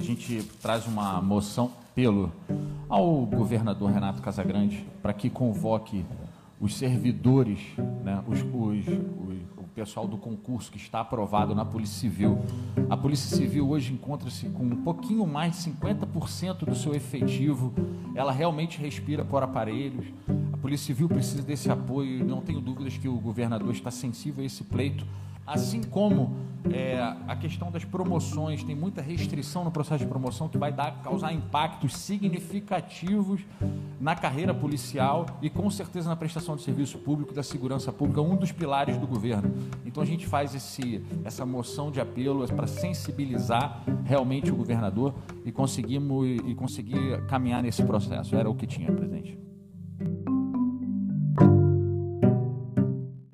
gente traz uma moção pelo ao governador Renato Casagrande para que convoque os servidores, né, os, os, os, o pessoal do concurso que está aprovado na Polícia Civil. A Polícia Civil hoje encontra-se com um pouquinho mais de 50% do seu efetivo. Ela realmente respira por aparelhos. A Polícia Civil precisa desse apoio não tenho dúvidas que o governador está sensível a esse pleito. Assim como é, a questão das promoções, tem muita restrição no processo de promoção que vai dar, causar impactos significativos na carreira policial e com certeza na prestação de serviço público, da segurança pública, um dos pilares do governo. Então a gente faz esse, essa moção de apelo para sensibilizar realmente o governador e conseguimos e conseguir caminhar nesse processo. Era o que tinha, presidente.